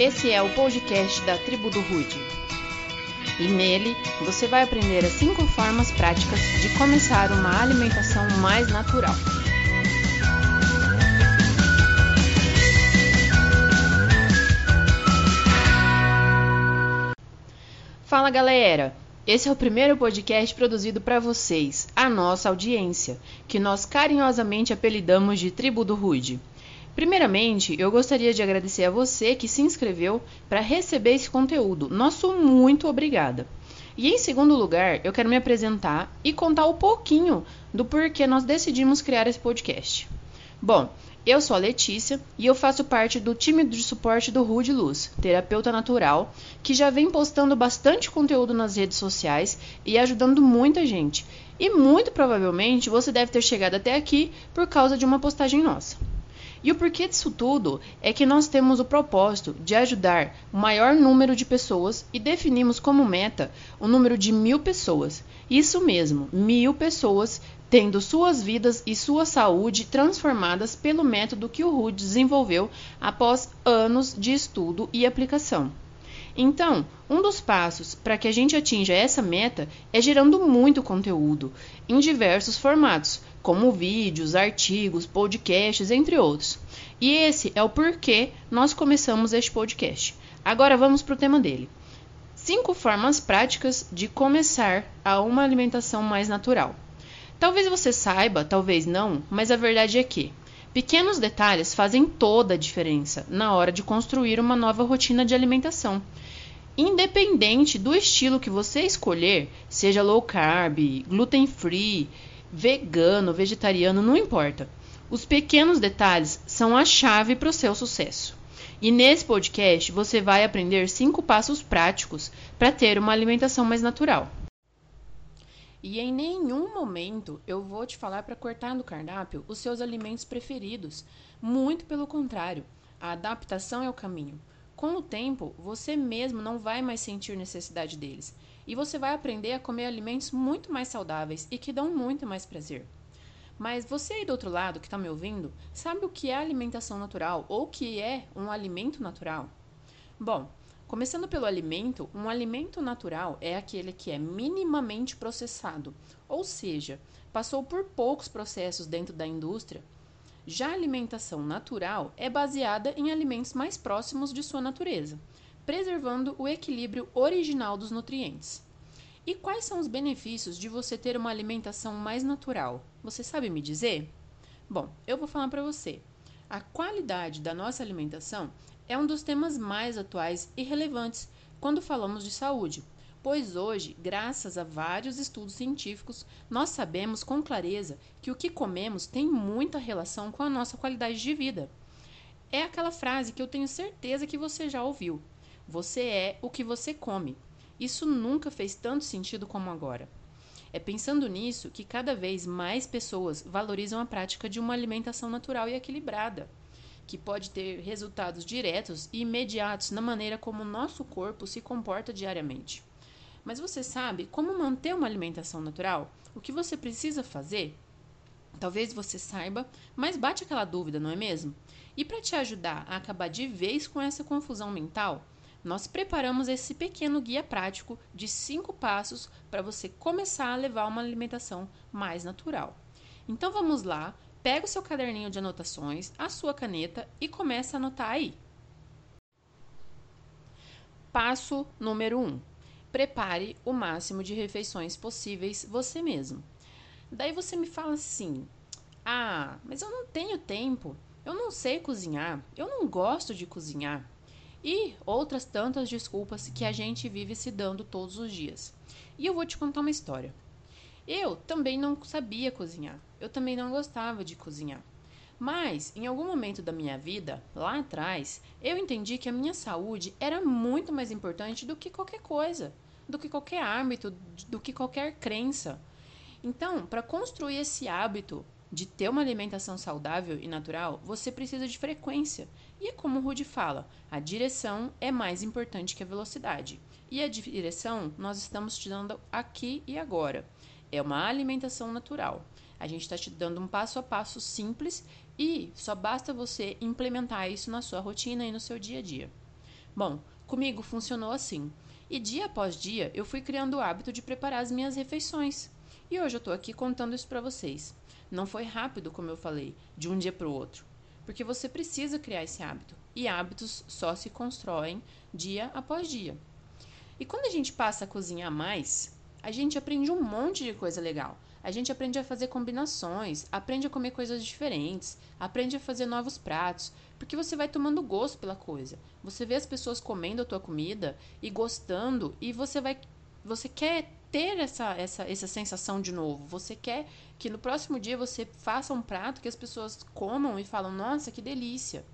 Esse é o podcast da Tribo do Rude. E nele você vai aprender as cinco formas práticas de começar uma alimentação mais natural. Fala galera! Esse é o primeiro podcast produzido para vocês, a nossa audiência, que nós carinhosamente apelidamos de Tribo do Rude. Primeiramente, eu gostaria de agradecer a você que se inscreveu para receber esse conteúdo. Nosso muito obrigada. E em segundo lugar, eu quero me apresentar e contar um pouquinho do porquê nós decidimos criar esse podcast. Bom, eu sou a Letícia e eu faço parte do time de suporte do Rude Luz, terapeuta natural, que já vem postando bastante conteúdo nas redes sociais e ajudando muita gente. E muito provavelmente você deve ter chegado até aqui por causa de uma postagem nossa. E o porquê disso tudo é que nós temos o propósito de ajudar o maior número de pessoas e definimos como meta o número de mil pessoas. Isso mesmo, mil pessoas tendo suas vidas e sua saúde transformadas pelo método que o Rude desenvolveu após anos de estudo e aplicação. Então, um dos passos para que a gente atinja essa meta é gerando muito conteúdo em diversos formatos, como vídeos, artigos, podcasts, entre outros. E esse é o porquê nós começamos este podcast. Agora vamos para o tema dele. Cinco formas práticas de começar a uma alimentação mais natural. Talvez você saiba, talvez não, mas a verdade é que pequenos detalhes fazem toda a diferença na hora de construir uma nova rotina de alimentação. Independente do estilo que você escolher, seja low carb, gluten free, vegano, vegetariano, não importa. Os pequenos detalhes são a chave para o seu sucesso. E nesse podcast você vai aprender cinco passos práticos para ter uma alimentação mais natural. E em nenhum momento eu vou te falar para cortar no cardápio os seus alimentos preferidos. Muito pelo contrário, a adaptação é o caminho. Com o tempo, você mesmo não vai mais sentir necessidade deles e você vai aprender a comer alimentos muito mais saudáveis e que dão muito mais prazer. Mas você aí do outro lado que está me ouvindo, sabe o que é alimentação natural ou o que é um alimento natural? Bom, começando pelo alimento, um alimento natural é aquele que é minimamente processado, ou seja, passou por poucos processos dentro da indústria já a alimentação natural é baseada em alimentos mais próximos de sua natureza, preservando o equilíbrio original dos nutrientes. E quais são os benefícios de você ter uma alimentação mais natural? Você sabe me dizer? Bom, eu vou falar para você. A qualidade da nossa alimentação é um dos temas mais atuais e relevantes quando falamos de saúde, pois hoje, graças a vários estudos científicos, nós sabemos com clareza que o que comemos tem muita relação com a nossa qualidade de vida. É aquela frase que eu tenho certeza que você já ouviu: Você é o que você come. Isso nunca fez tanto sentido como agora. É pensando nisso que cada vez mais pessoas valorizam a prática de uma alimentação natural e equilibrada, que pode ter resultados diretos e imediatos na maneira como nosso corpo se comporta diariamente. Mas você sabe como manter uma alimentação natural? O que você precisa fazer? Talvez você saiba, mas bate aquela dúvida, não é mesmo? E para te ajudar a acabar de vez com essa confusão mental, nós preparamos esse pequeno guia prático de cinco passos para você começar a levar uma alimentação mais natural. Então vamos lá, pega o seu caderninho de anotações, a sua caneta e começa a anotar aí. Passo número 1. Um, prepare o máximo de refeições possíveis você mesmo. Daí você me fala assim: ah, mas eu não tenho tempo, eu não sei cozinhar, eu não gosto de cozinhar. E outras tantas desculpas que a gente vive se dando todos os dias. E eu vou te contar uma história. Eu também não sabia cozinhar, eu também não gostava de cozinhar. Mas, em algum momento da minha vida, lá atrás, eu entendi que a minha saúde era muito mais importante do que qualquer coisa, do que qualquer âmbito, do que qualquer crença. Então, para construir esse hábito de ter uma alimentação saudável e natural, você precisa de frequência. E é como o Rudy fala, a direção é mais importante que a velocidade. E a direção nós estamos te dando aqui e agora. É uma alimentação natural. A gente está te dando um passo a passo simples e só basta você implementar isso na sua rotina e no seu dia a dia. Bom, comigo funcionou assim. E dia após dia eu fui criando o hábito de preparar as minhas refeições. E hoje eu tô aqui contando isso para vocês. Não foi rápido, como eu falei, de um dia para o outro, porque você precisa criar esse hábito. E hábitos só se constroem dia após dia. E quando a gente passa a cozinhar mais, a gente aprende um monte de coisa legal. A gente aprende a fazer combinações, aprende a comer coisas diferentes, aprende a fazer novos pratos, porque você vai tomando gosto pela coisa. Você vê as pessoas comendo a tua comida e gostando e você vai você quer ter essa, essa, essa sensação de novo. Você quer que no próximo dia você faça um prato que as pessoas comam e falam: "Nossa, que delícia".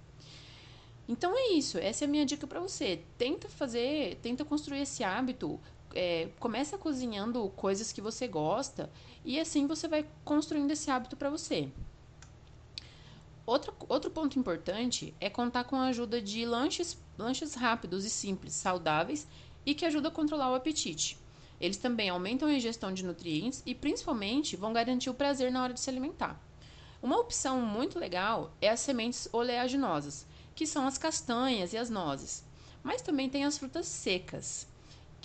Então é isso, essa é a minha dica para você. Tenta fazer, tenta construir esse hábito, é, começa cozinhando coisas que você gosta e assim você vai construindo esse hábito para você. Outro, outro ponto importante é contar com a ajuda de lanches, lanches rápidos e simples, saudáveis e que ajudam a controlar o apetite. Eles também aumentam a ingestão de nutrientes e, principalmente, vão garantir o prazer na hora de se alimentar. Uma opção muito legal é as sementes oleaginosas, que são as castanhas e as nozes. Mas também tem as frutas secas,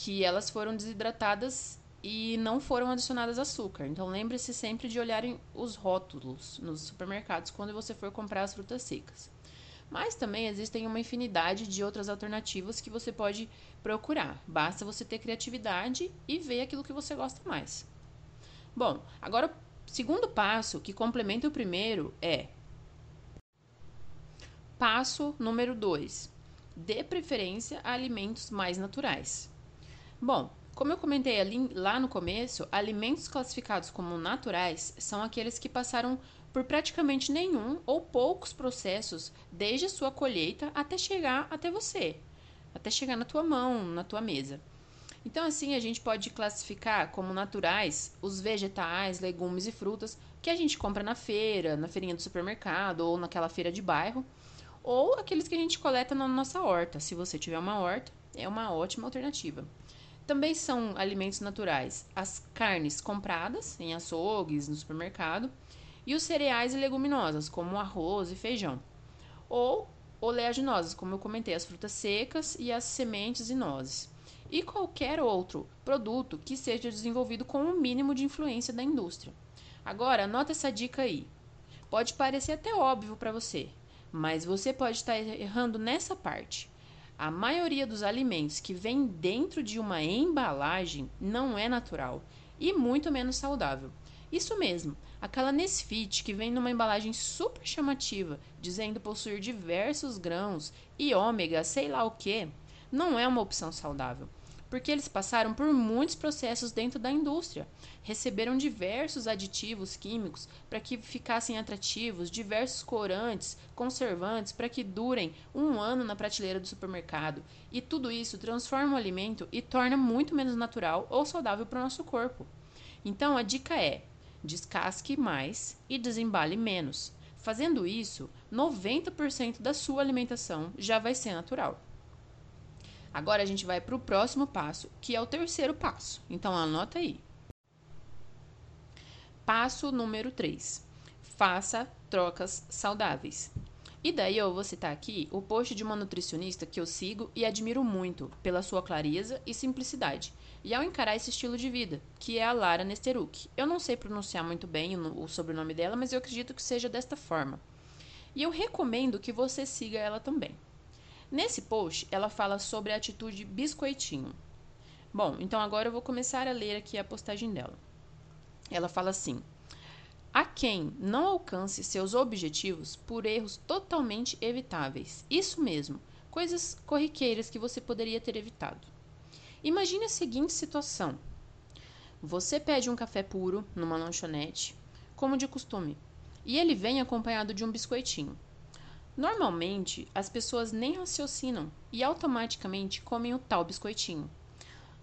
que elas foram desidratadas e não foram adicionadas açúcar. Então lembre-se sempre de olharem os rótulos nos supermercados quando você for comprar as frutas secas. Mas também existem uma infinidade de outras alternativas que você pode procurar. Basta você ter criatividade e ver aquilo que você gosta mais. Bom, agora o segundo passo que complementa o primeiro é passo número 2. Dê preferência a alimentos mais naturais. Bom, como eu comentei ali, lá no começo, alimentos classificados como naturais são aqueles que passaram por praticamente nenhum ou poucos processos desde a sua colheita até chegar até você, até chegar na tua mão, na tua mesa. Então, assim, a gente pode classificar como naturais os vegetais, legumes e frutas que a gente compra na feira, na feirinha do supermercado ou naquela feira de bairro, ou aqueles que a gente coleta na nossa horta. Se você tiver uma horta, é uma ótima alternativa. Também são alimentos naturais as carnes compradas em açougues, no supermercado, e os cereais e leguminosas, como arroz e feijão. Ou oleaginosas, como eu comentei, as frutas secas e as sementes e nozes. E qualquer outro produto que seja desenvolvido com o um mínimo de influência da indústria. Agora, anota essa dica aí. Pode parecer até óbvio para você, mas você pode estar errando nessa parte. A maioria dos alimentos que vem dentro de uma embalagem não é natural e muito menos saudável. Isso mesmo, aquela Nesfit que vem numa embalagem super chamativa, dizendo possuir diversos grãos e ômega, sei lá o que, não é uma opção saudável porque eles passaram por muitos processos dentro da indústria. Receberam diversos aditivos químicos para que ficassem atrativos, diversos corantes, conservantes para que durem um ano na prateleira do supermercado. E tudo isso transforma o alimento e torna muito menos natural ou saudável para o nosso corpo. Então a dica é: descasque mais e desembale menos. Fazendo isso, 90% da sua alimentação já vai ser natural. Agora a gente vai para o próximo passo, que é o terceiro passo. Então anota aí. Passo número 3. Faça trocas saudáveis. E daí eu vou citar aqui o post de uma nutricionista que eu sigo e admiro muito pela sua clareza e simplicidade, e ao encarar esse estilo de vida, que é a Lara Nesteruk. Eu não sei pronunciar muito bem o sobrenome dela, mas eu acredito que seja desta forma. E eu recomendo que você siga ela também. Nesse post, ela fala sobre a atitude biscoitinho. Bom, então agora eu vou começar a ler aqui a postagem dela. Ela fala assim: a quem não alcance seus objetivos por erros totalmente evitáveis. Isso mesmo, coisas corriqueiras que você poderia ter evitado. Imagine a seguinte situação: você pede um café puro numa lanchonete, como de costume, e ele vem acompanhado de um biscoitinho. Normalmente, as pessoas nem raciocinam e automaticamente comem o tal biscoitinho.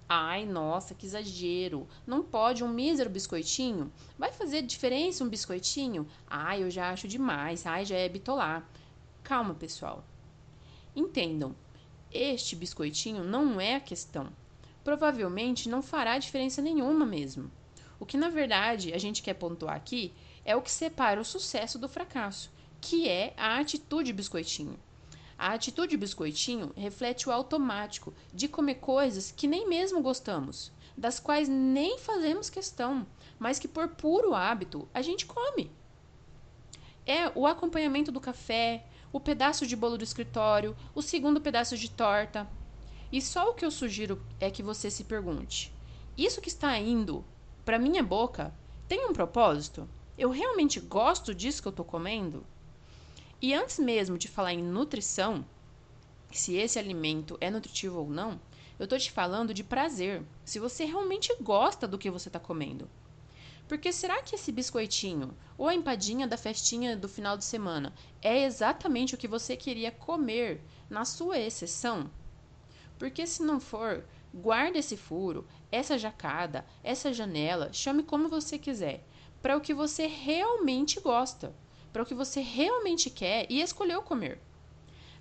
Ai, nossa, que exagero! Não pode um mísero biscoitinho? Vai fazer diferença um biscoitinho? Ai, eu já acho demais. Ai, já é bitolar. Calma, pessoal. Entendam, este biscoitinho não é a questão. Provavelmente não fará diferença nenhuma mesmo. O que na verdade a gente quer pontuar aqui é o que separa o sucesso do fracasso que é a atitude biscoitinho. A atitude biscoitinho reflete o automático de comer coisas que nem mesmo gostamos, das quais nem fazemos questão, mas que por puro hábito a gente come. É o acompanhamento do café, o pedaço de bolo do escritório, o segundo pedaço de torta. E só o que eu sugiro é que você se pergunte: isso que está indo para minha boca tem um propósito? Eu realmente gosto disso que eu estou comendo? E antes mesmo de falar em nutrição, se esse alimento é nutritivo ou não, eu estou te falando de prazer, se você realmente gosta do que você está comendo. Porque será que esse biscoitinho ou a empadinha da festinha do final de semana é exatamente o que você queria comer na sua exceção? Porque se não for, guarde esse furo, essa jacada, essa janela, chame como você quiser, para o que você realmente gosta para o que você realmente quer e escolheu comer.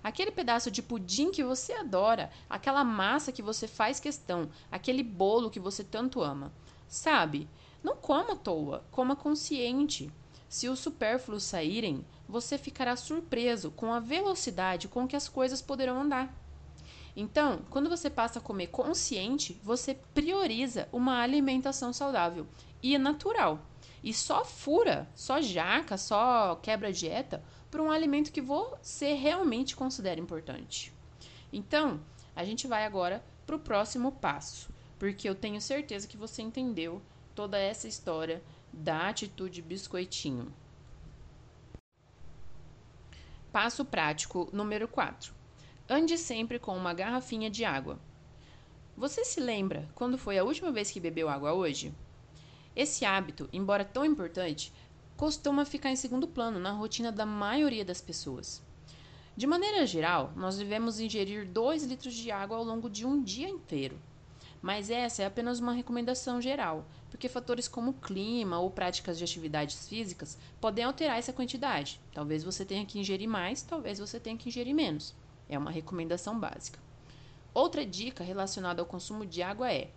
Aquele pedaço de pudim que você adora, aquela massa que você faz questão, aquele bolo que você tanto ama. Sabe? Não coma à toa, coma consciente. Se os supérfluos saírem, você ficará surpreso com a velocidade com que as coisas poderão andar. Então, quando você passa a comer consciente, você prioriza uma alimentação saudável e natural e só fura, só jaca, só quebra dieta por um alimento que você realmente considera importante. Então, a gente vai agora para o próximo passo, porque eu tenho certeza que você entendeu toda essa história da atitude biscoitinho. Passo prático número 4. Ande sempre com uma garrafinha de água. Você se lembra quando foi a última vez que bebeu água hoje? Esse hábito, embora tão importante, costuma ficar em segundo plano na rotina da maioria das pessoas. De maneira geral, nós devemos ingerir 2 litros de água ao longo de um dia inteiro. Mas essa é apenas uma recomendação geral, porque fatores como clima ou práticas de atividades físicas podem alterar essa quantidade. Talvez você tenha que ingerir mais, talvez você tenha que ingerir menos. É uma recomendação básica. Outra dica relacionada ao consumo de água é: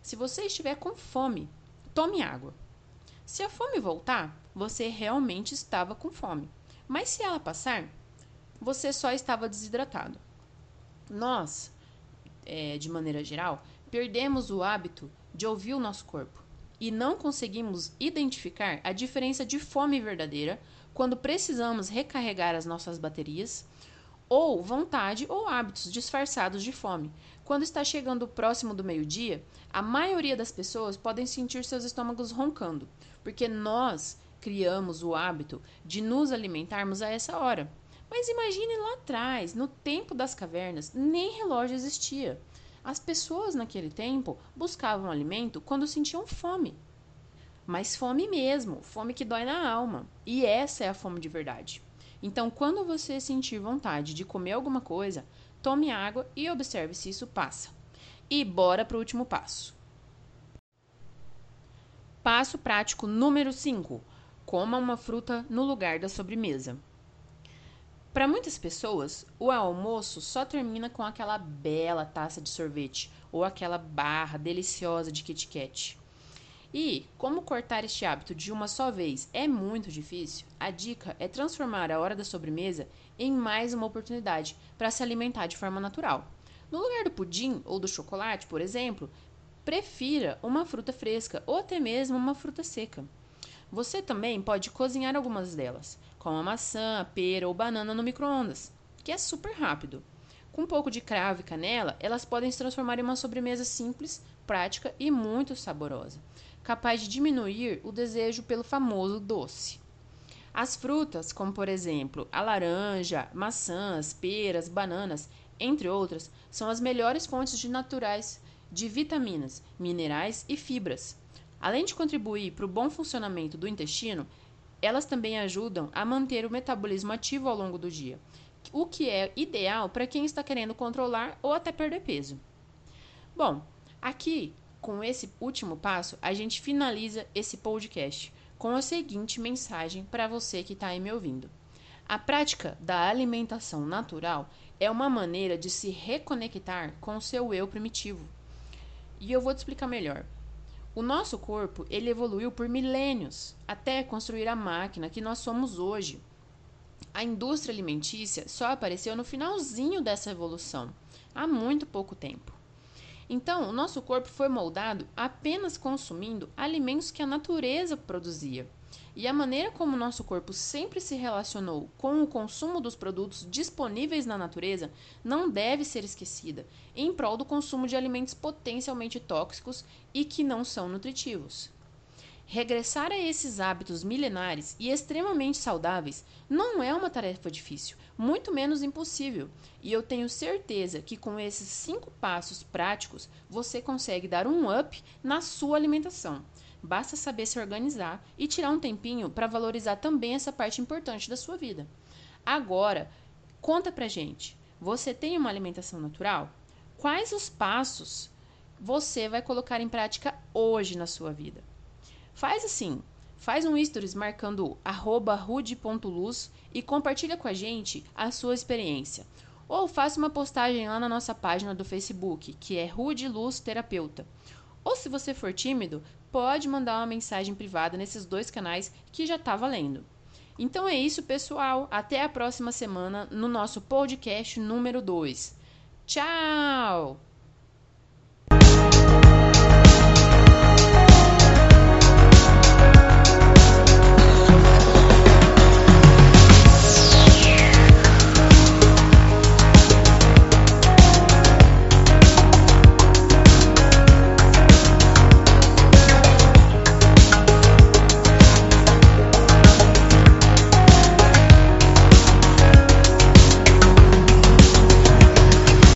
se você estiver com fome, Tome água. Se a fome voltar, você realmente estava com fome. Mas se ela passar, você só estava desidratado. Nós, é, de maneira geral, perdemos o hábito de ouvir o nosso corpo e não conseguimos identificar a diferença de fome verdadeira quando precisamos recarregar as nossas baterias ou vontade ou hábitos disfarçados de fome. Quando está chegando próximo do meio-dia, a maioria das pessoas podem sentir seus estômagos roncando, porque nós criamos o hábito de nos alimentarmos a essa hora. Mas imagine lá atrás, no tempo das cavernas, nem relógio existia. As pessoas naquele tempo buscavam alimento quando sentiam fome. Mas fome mesmo, fome que dói na alma. E essa é a fome de verdade. Então, quando você sentir vontade de comer alguma coisa, tome água e observe se isso passa. E bora para o último passo. Passo prático número 5: coma uma fruta no lugar da sobremesa. Para muitas pessoas, o almoço só termina com aquela bela taça de sorvete ou aquela barra deliciosa de Kit Kat. E, como cortar este hábito de uma só vez é muito difícil, a dica é transformar a hora da sobremesa em mais uma oportunidade para se alimentar de forma natural. No lugar do pudim ou do chocolate, por exemplo, prefira uma fruta fresca ou até mesmo uma fruta seca. Você também pode cozinhar algumas delas, como a maçã, a pera ou banana no micro-ondas, que é super rápido. Com um pouco de cravo e canela, elas podem se transformar em uma sobremesa simples, prática e muito saborosa capaz de diminuir o desejo pelo famoso doce. As frutas, como por exemplo a laranja, maçãs, peras, bananas, entre outras, são as melhores fontes de naturais de vitaminas, minerais e fibras. Além de contribuir para o bom funcionamento do intestino, elas também ajudam a manter o metabolismo ativo ao longo do dia, o que é ideal para quem está querendo controlar ou até perder peso. Bom, aqui com esse último passo, a gente finaliza esse podcast com a seguinte mensagem para você que está aí me ouvindo. A prática da alimentação natural é uma maneira de se reconectar com o seu eu primitivo. E eu vou te explicar melhor. O nosso corpo, ele evoluiu por milênios até construir a máquina que nós somos hoje. A indústria alimentícia só apareceu no finalzinho dessa evolução, há muito pouco tempo. Então, o nosso corpo foi moldado apenas consumindo alimentos que a natureza produzia. E a maneira como o nosso corpo sempre se relacionou com o consumo dos produtos disponíveis na natureza não deve ser esquecida, em prol do consumo de alimentos potencialmente tóxicos e que não são nutritivos. Regressar a esses hábitos milenares e extremamente saudáveis não é uma tarefa difícil, muito menos impossível, e eu tenho certeza que com esses cinco passos práticos você consegue dar um up na sua alimentação. Basta saber se organizar e tirar um tempinho para valorizar também essa parte importante da sua vida. Agora, conta pra gente: você tem uma alimentação natural? Quais os passos você vai colocar em prática hoje na sua vida? Faz assim, faz um stories marcando rude.luz e compartilha com a gente a sua experiência. Ou faça uma postagem lá na nossa página do Facebook, que é Rude Luz Terapeuta. Ou se você for tímido, pode mandar uma mensagem privada nesses dois canais que já está valendo. Então é isso, pessoal. Até a próxima semana no nosso podcast número 2. Tchau!